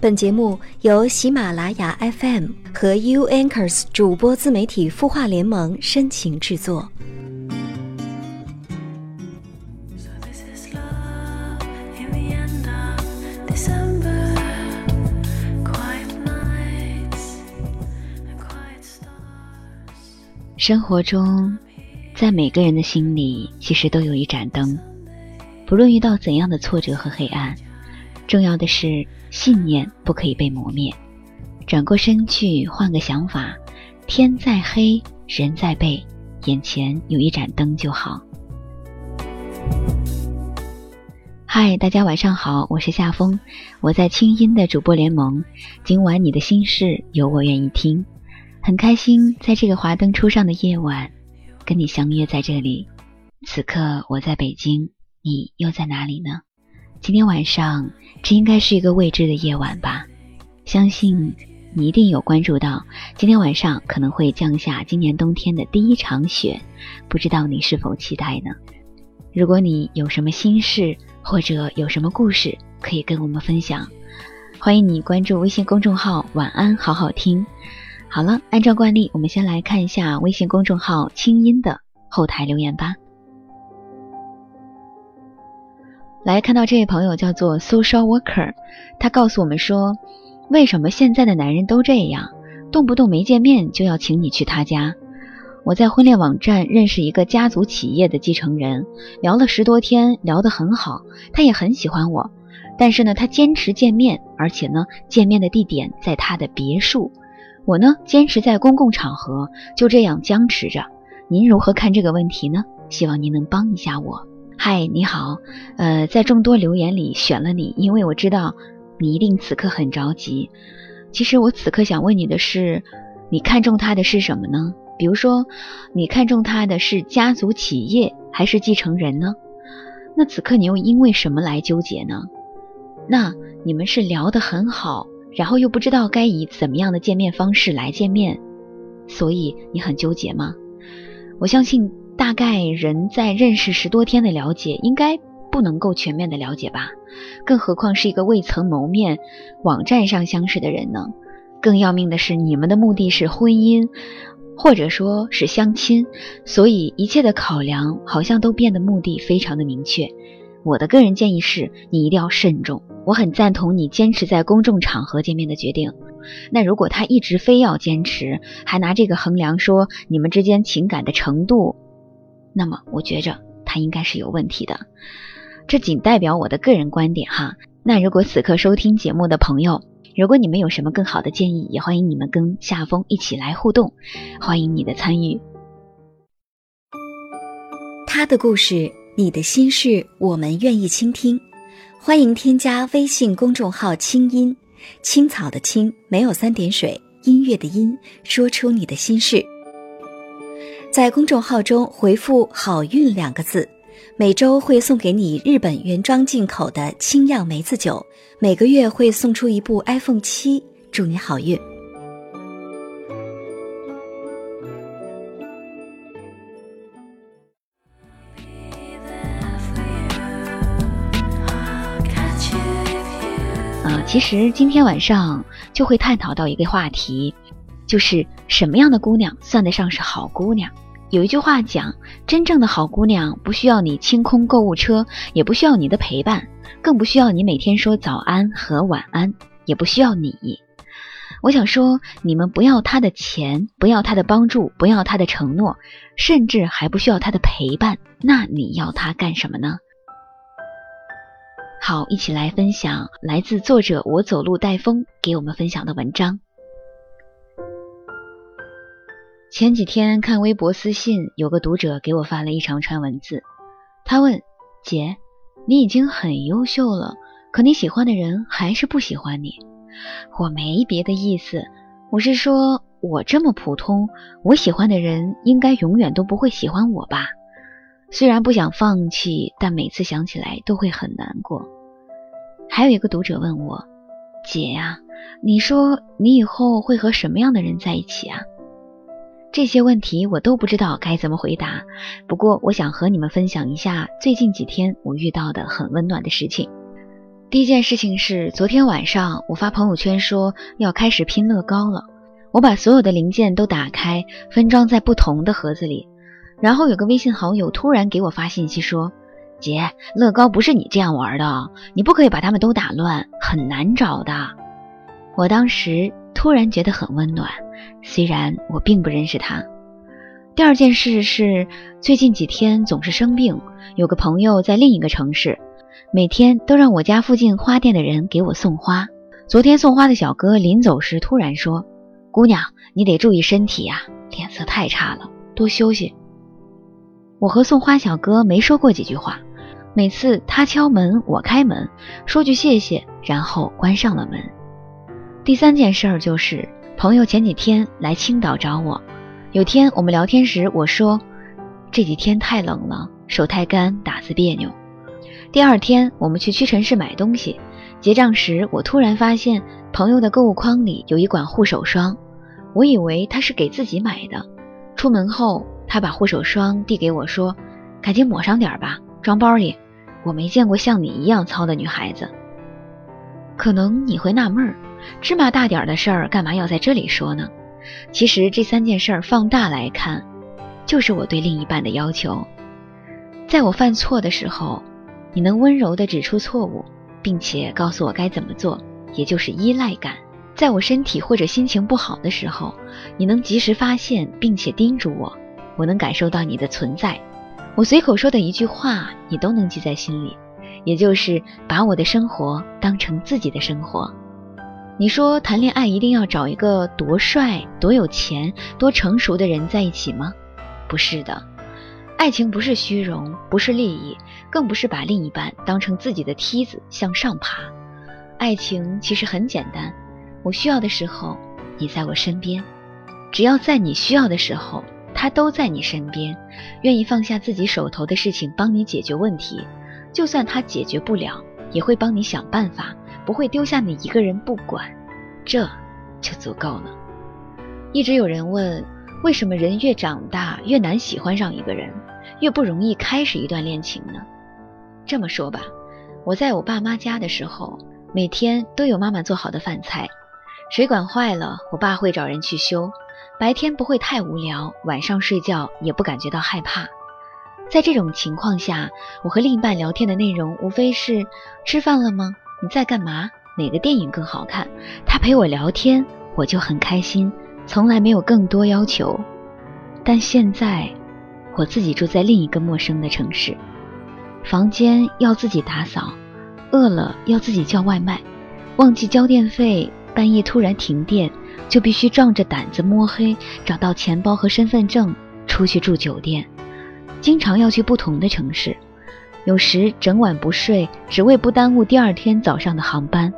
本节目由喜马拉雅 FM 和 U Anchors 主播自媒体孵化联盟深情制作。生活中，在每个人的心里，其实都有一盏灯。不论遇到怎样的挫折和黑暗，重要的是信念不可以被磨灭。转过身去，换个想法，天再黑，人再背，眼前有一盏灯就好。嗨，大家晚上好，我是夏风，我在清音的主播联盟。今晚你的心事，有我愿意听。很开心，在这个华灯初上的夜晚，跟你相约在这里。此刻我在北京，你又在哪里呢？今天晚上，这应该是一个未知的夜晚吧？相信你一定有关注到，今天晚上可能会降下今年冬天的第一场雪，不知道你是否期待呢？如果你有什么心事，或者有什么故事可以跟我们分享，欢迎你关注微信公众号“晚安好好听”。好了，按照惯例，我们先来看一下微信公众号“清音”的后台留言吧。来看到这位朋友叫做 Social Worker，他告诉我们说：“为什么现在的男人都这样，动不动没见面就要请你去他家？”我在婚恋网站认识一个家族企业的继承人，聊了十多天，聊得很好，他也很喜欢我，但是呢，他坚持见面，而且呢，见面的地点在他的别墅。我呢，坚持在公共场合，就这样僵持着。您如何看这个问题呢？希望您能帮一下我。嗨，你好，呃，在众多留言里选了你，因为我知道你一定此刻很着急。其实我此刻想问你的是，你看中他的是什么呢？比如说，你看中他的是家族企业还是继承人呢？那此刻你又因为什么来纠结呢？那你们是聊得很好。然后又不知道该以怎么样的见面方式来见面，所以你很纠结吗？我相信，大概人在认识十多天的了解，应该不能够全面的了解吧？更何况是一个未曾谋面、网站上相识的人呢？更要命的是，你们的目的是婚姻，或者说是相亲，所以一切的考量好像都变得目的非常的明确。我的个人建议是，你一定要慎重。我很赞同你坚持在公众场合见面的决定。那如果他一直非要坚持，还拿这个衡量说你们之间情感的程度，那么我觉着他应该是有问题的。这仅代表我的个人观点哈。那如果此刻收听节目的朋友，如果你们有什么更好的建议，也欢迎你们跟夏风一起来互动，欢迎你的参与。他的故事，你的心事，我们愿意倾听。欢迎添加微信公众号“清音青草”的“青”没有三点水，音乐的“音”，说出你的心事。在公众号中回复“好运”两个字，每周会送给你日本原装进口的清酿梅子酒，每个月会送出一部 iPhone 七，祝你好运。其实今天晚上就会探讨到一个话题，就是什么样的姑娘算得上是好姑娘？有一句话讲，真正的好姑娘不需要你清空购物车，也不需要你的陪伴，更不需要你每天说早安和晚安，也不需要你。我想说，你们不要她的钱，不要她的帮助，不要她的承诺，甚至还不需要她的陪伴，那你要她干什么呢？好，一起来分享来自作者我走路带风给我们分享的文章。前几天看微博私信，有个读者给我发了一长串文字，他问：“姐，你已经很优秀了，可你喜欢的人还是不喜欢你？”我没别的意思，我是说我这么普通，我喜欢的人应该永远都不会喜欢我吧。虽然不想放弃，但每次想起来都会很难过。还有一个读者问我：“姐呀，你说你以后会和什么样的人在一起啊？”这些问题我都不知道该怎么回答。不过，我想和你们分享一下最近几天我遇到的很温暖的事情。第一件事情是，昨天晚上我发朋友圈说要开始拼乐高了。我把所有的零件都打开，分装在不同的盒子里。然后有个微信好友突然给我发信息说：“姐，乐高不是你这样玩的，你不可以把它们都打乱，很难找的。”我当时突然觉得很温暖，虽然我并不认识他。第二件事是，最近几天总是生病，有个朋友在另一个城市。每天都让我家附近花店的人给我送花。昨天送花的小哥临走时突然说：“姑娘，你得注意身体呀，脸色太差了，多休息。”我和送花小哥没说过几句话，每次他敲门我开门，说句谢谢，然后关上了门。第三件事儿就是朋友前几天来青岛找我，有天我们聊天时我说：“这几天太冷了，手太干，打字别扭。”第二天，我们去屈臣氏买东西，结账时，我突然发现朋友的购物筐里有一管护手霜，我以为他是给自己买的。出门后，他把护手霜递给我，说：“赶紧抹上点吧，装包里。”我没见过像你一样糙的女孩子。可能你会纳闷儿，芝麻大点的事儿，干嘛要在这里说呢？其实这三件事儿放大来看，就是我对另一半的要求。在我犯错的时候。你能温柔地指出错误，并且告诉我该怎么做，也就是依赖感。在我身体或者心情不好的时候，你能及时发现并且叮嘱我，我能感受到你的存在。我随口说的一句话，你都能记在心里，也就是把我的生活当成自己的生活。你说谈恋爱一定要找一个多帅、多有钱、多成熟的人在一起吗？不是的。爱情不是虚荣，不是利益，更不是把另一半当成自己的梯子向上爬。爱情其实很简单，我需要的时候，你在我身边；只要在你需要的时候，他都在你身边，愿意放下自己手头的事情帮你解决问题。就算他解决不了，也会帮你想办法，不会丢下你一个人不管，这就足够了。一直有人问。为什么人越长大越难喜欢上一个人，越不容易开始一段恋情呢？这么说吧，我在我爸妈家的时候，每天都有妈妈做好的饭菜。水管坏了，我爸会找人去修。白天不会太无聊，晚上睡觉也不感觉到害怕。在这种情况下，我和另一半聊天的内容无非是：吃饭了吗？你在干嘛？哪个电影更好看？他陪我聊天，我就很开心。从来没有更多要求，但现在我自己住在另一个陌生的城市，房间要自己打扫，饿了要自己叫外卖，忘记交电费，半夜突然停电，就必须壮着胆子摸黑找到钱包和身份证出去住酒店，经常要去不同的城市，有时整晚不睡，只为不耽误第二天早上的航班。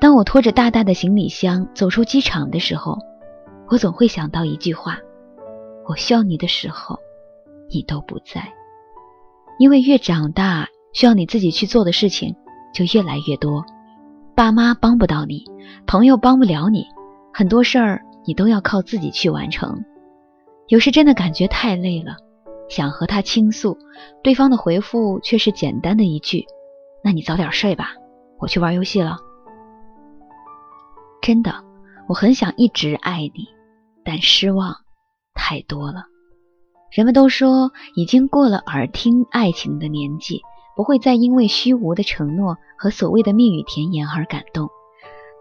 当我拖着大大的行李箱走出机场的时候。我总会想到一句话：我需要你的时候，你都不在。因为越长大，需要你自己去做的事情就越来越多。爸妈帮不到你，朋友帮不了你，很多事儿你都要靠自己去完成。有时真的感觉太累了，想和他倾诉，对方的回复却是简单的一句：“那你早点睡吧，我去玩游戏了。”真的，我很想一直爱你。但失望太多了。人们都说，已经过了耳听爱情的年纪，不会再因为虚无的承诺和所谓的蜜语甜言而感动。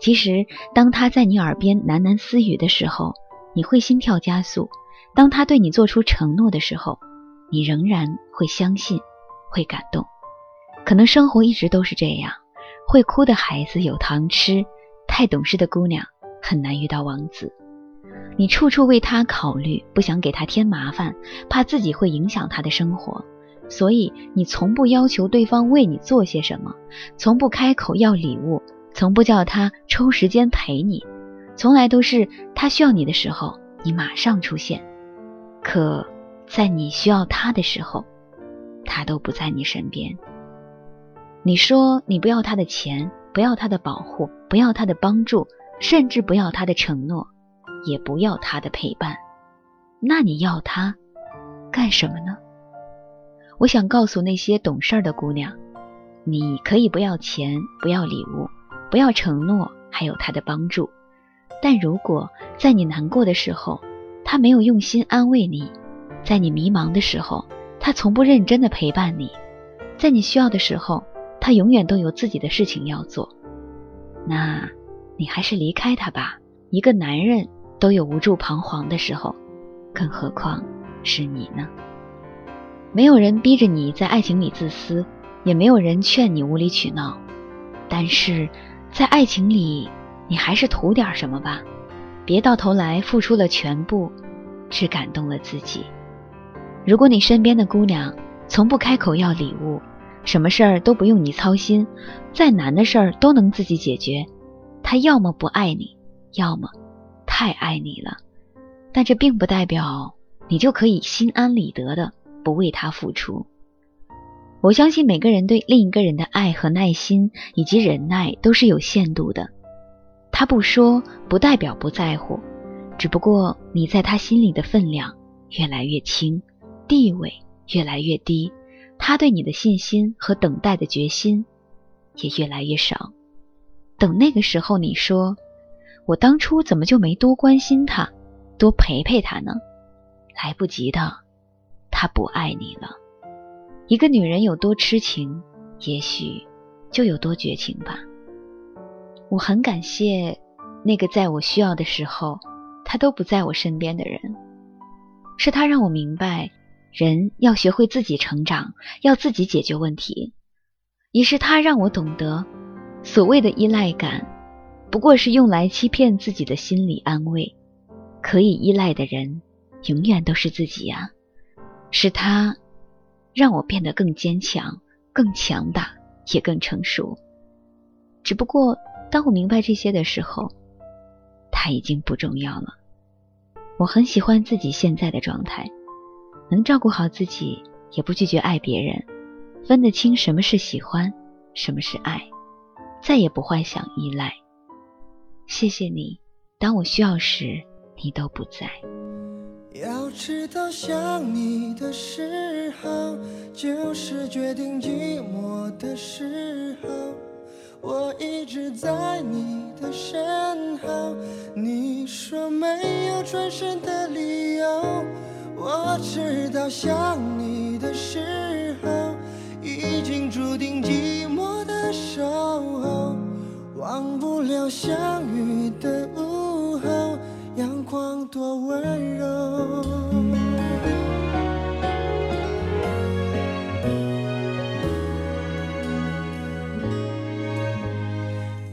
其实，当他在你耳边喃喃私语的时候，你会心跳加速；当他对你做出承诺的时候，你仍然会相信，会感动。可能生活一直都是这样：会哭的孩子有糖吃，太懂事的姑娘很难遇到王子。你处处为他考虑，不想给他添麻烦，怕自己会影响他的生活，所以你从不要求对方为你做些什么，从不开口要礼物，从不叫他抽时间陪你，从来都是他需要你的时候，你马上出现。可在你需要他的时候，他都不在你身边。你说你不要他的钱，不要他的保护，不要他的帮助，甚至不要他的承诺。也不要他的陪伴，那你要他干什么呢？我想告诉那些懂事儿的姑娘，你可以不要钱，不要礼物，不要承诺，还有他的帮助。但如果在你难过的时候，他没有用心安慰你；在你迷茫的时候，他从不认真的陪伴你；在你需要的时候，他永远都有自己的事情要做。那，你还是离开他吧。一个男人都有无助彷徨的时候，更何况是你呢？没有人逼着你在爱情里自私，也没有人劝你无理取闹。但是，在爱情里，你还是图点什么吧，别到头来付出了全部，只感动了自己。如果你身边的姑娘从不开口要礼物，什么事儿都不用你操心，再难的事儿都能自己解决，她要么不爱你，要么太爱你了。但这并不代表你就可以心安理得的不为她付出。我相信每个人对另一个人的爱和耐心以及忍耐都是有限度的。他不说，不代表不在乎，只不过你在他心里的分量越来越轻，地位越来越低，他对你的信心和等待的决心也越来越少。等那个时候，你说我当初怎么就没多关心他，多陪陪他呢？来不及的，他不爱你了。一个女人有多痴情，也许就有多绝情吧。我很感谢那个在我需要的时候，他都不在我身边的人，是他让我明白，人要学会自己成长，要自己解决问题，也是他让我懂得，所谓的依赖感，不过是用来欺骗自己的心理安慰，可以依赖的人，永远都是自己呀，是他让我变得更坚强、更强大，也更成熟，只不过。当我明白这些的时候，他已经不重要了。我很喜欢自己现在的状态，能照顾好自己，也不拒绝爱别人，分得清什么是喜欢，什么是爱，再也不幻想依赖。谢谢你，当我需要时，你都不在。要知道，想你的时候，就是决定寂寞的时候。我一直在你的身后，你说没有转身的理由。我知道想你的时候，已经注定寂寞的守候，忘不了相遇的午后，阳光多温柔。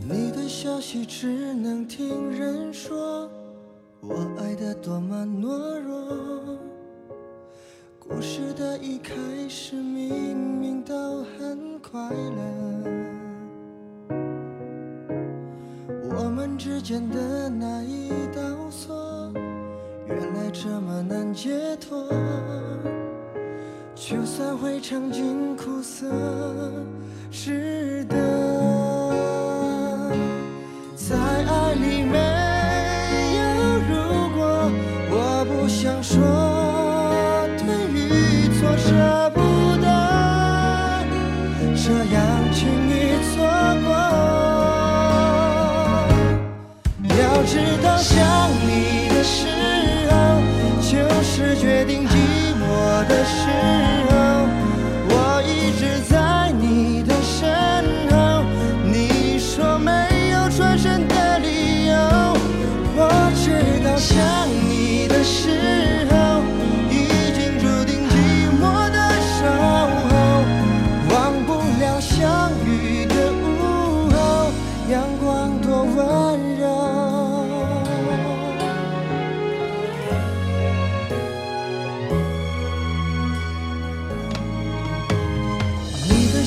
你的消息只能听人说，我爱的多么懦弱。故事的一开始明明都很快乐，我们之间的那一道锁，原来这么难解脱。就算会尝尽苦涩，值得。在爱里面这样。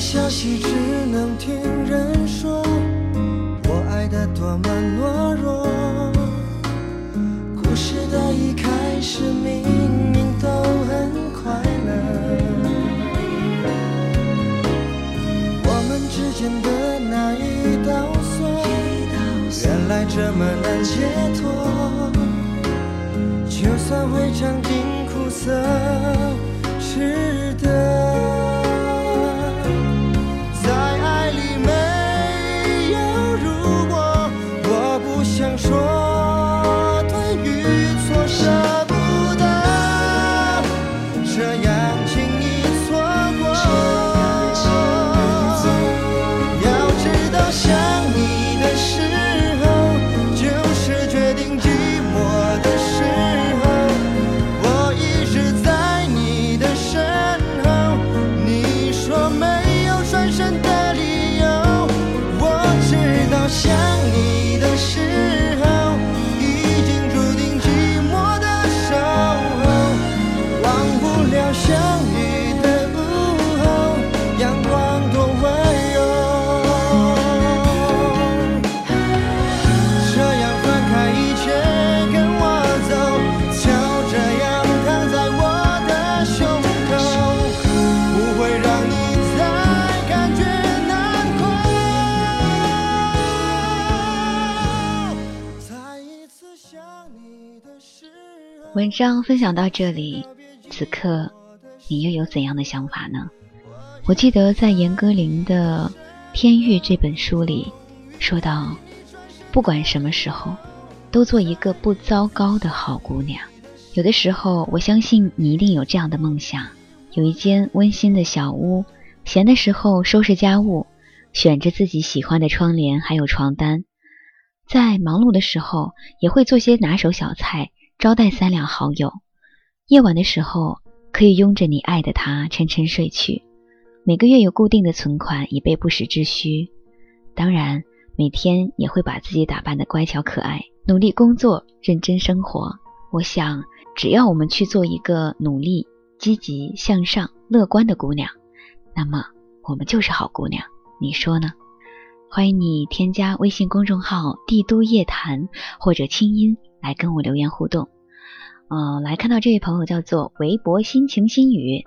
消息只能听人说。我爱的多么懦弱，故事的一开始明明都很快乐，我们之间的那一道锁，原来这么难解脱，就算会尝尽苦涩，值得。文章分享到这里，此刻你又有怎样的想法呢？我记得在严歌苓的《天域》这本书里说到，不管什么时候，都做一个不糟糕的好姑娘。有的时候，我相信你一定有这样的梦想：有一间温馨的小屋，闲的时候收拾家务，选着自己喜欢的窗帘还有床单，在忙碌的时候也会做些拿手小菜招待三两好友。夜晚的时候，可以拥着你爱的他沉沉睡去。每个月有固定的存款，以备不时之需。当然，每天也会把自己打扮得乖巧可爱，努力工作，认真生活。我想，只要我们去做一个努力、积极向上、乐观的姑娘，那么我们就是好姑娘。你说呢？欢迎你添加微信公众号“帝都夜谈”或者“清音”来跟我留言互动。嗯，来看到这位朋友叫做微博心情心语。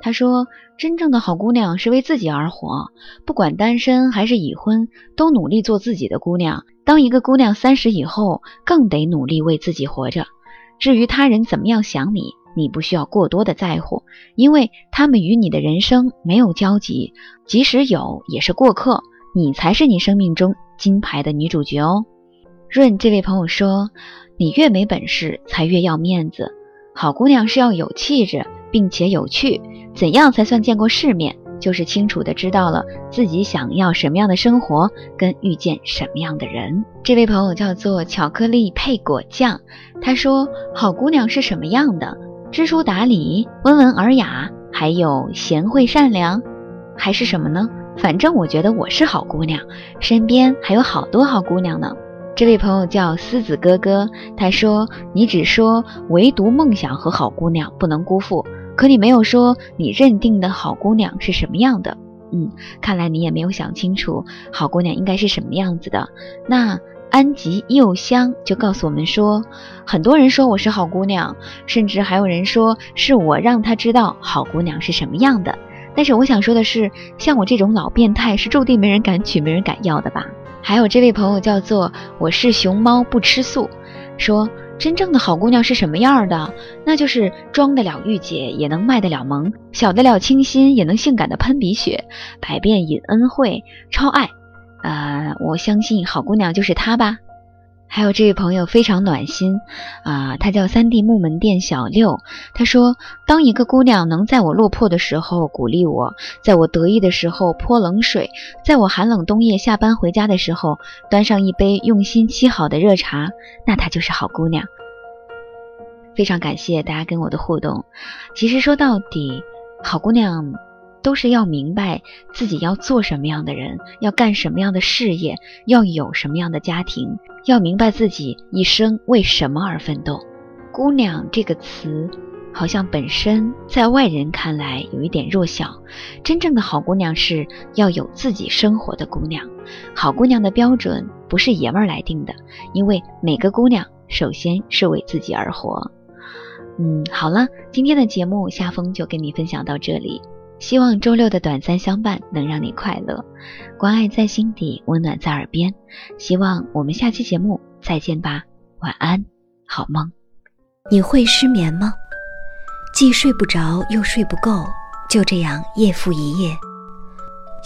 他说：“真正的好姑娘是为自己而活，不管单身还是已婚，都努力做自己的姑娘。当一个姑娘三十以后，更得努力为自己活着。至于他人怎么样想你，你不需要过多的在乎，因为他们与你的人生没有交集，即使有，也是过客。你才是你生命中金牌的女主角哦。”润这位朋友说：“你越没本事，才越要面子。好姑娘是要有气质，并且有趣。”怎样才算见过世面？就是清楚的知道了自己想要什么样的生活，跟遇见什么样的人。这位朋友叫做巧克力配果酱，他说：“好姑娘是什么样的？知书达理、温文尔雅，还有贤惠善良，还是什么呢？反正我觉得我是好姑娘，身边还有好多好姑娘呢。”这位朋友叫思子哥哥，他说：“你只说唯独梦想和好姑娘不能辜负。”可你没有说你认定的好姑娘是什么样的，嗯，看来你也没有想清楚好姑娘应该是什么样子的。那安吉又香就告诉我们说，很多人说我是好姑娘，甚至还有人说是我让他知道好姑娘是什么样的。但是我想说的是，像我这种老变态是注定没人敢娶、没人敢要的吧？还有这位朋友叫做我是熊猫不吃素，说。真正的好姑娘是什么样的？那就是装得了御姐，也能卖得了萌；小得了清新，也能性感的喷鼻血；百变隐恩惠，超爱。呃，我相信好姑娘就是她吧。还有这位朋友非常暖心啊，他叫三 D 木门店小六。他说：“当一个姑娘能在我落魄的时候鼓励我，在我得意的时候泼冷水，在我寒冷冬夜下班回家的时候端上一杯用心沏好的热茶，那她就是好姑娘。”非常感谢大家跟我的互动。其实说到底，好姑娘。都是要明白自己要做什么样的人，要干什么样的事业，要有什么样的家庭，要明白自己一生为什么而奋斗。姑娘这个词，好像本身在外人看来有一点弱小。真正的好姑娘是要有自己生活的姑娘。好姑娘的标准不是爷们儿来定的，因为每个姑娘首先是为自己而活。嗯，好了，今天的节目夏风就跟你分享到这里。希望周六的短暂相伴能让你快乐，关爱在心底，温暖在耳边。希望我们下期节目再见吧，晚安，好梦。你会失眠吗？既睡不着又睡不够，就这样夜复一夜。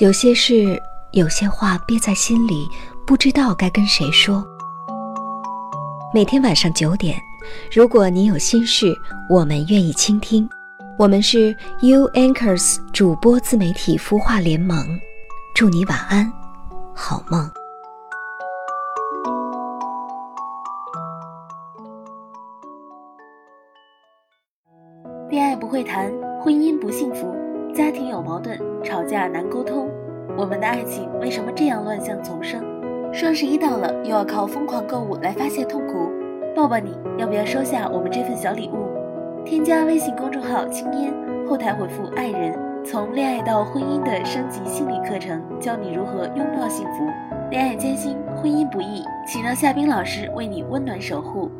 有些事，有些话憋在心里，不知道该跟谁说。每天晚上九点，如果你有心事，我们愿意倾听。我们是 U Anchors 主播自媒体孵化联盟，祝你晚安，好梦。恋爱不会谈，婚姻不幸福，家庭有矛盾，吵架难沟通，我们的爱情为什么这样乱象丛生？双十一到了，又要靠疯狂购物来发泄痛苦，抱抱你，要不要收下我们这份小礼物？添加微信公众号“青烟”，后台回复“爱人”，从恋爱到婚姻的升级心理课程，教你如何拥抱幸福。恋爱艰辛，婚姻不易，请让夏冰老师为你温暖守护。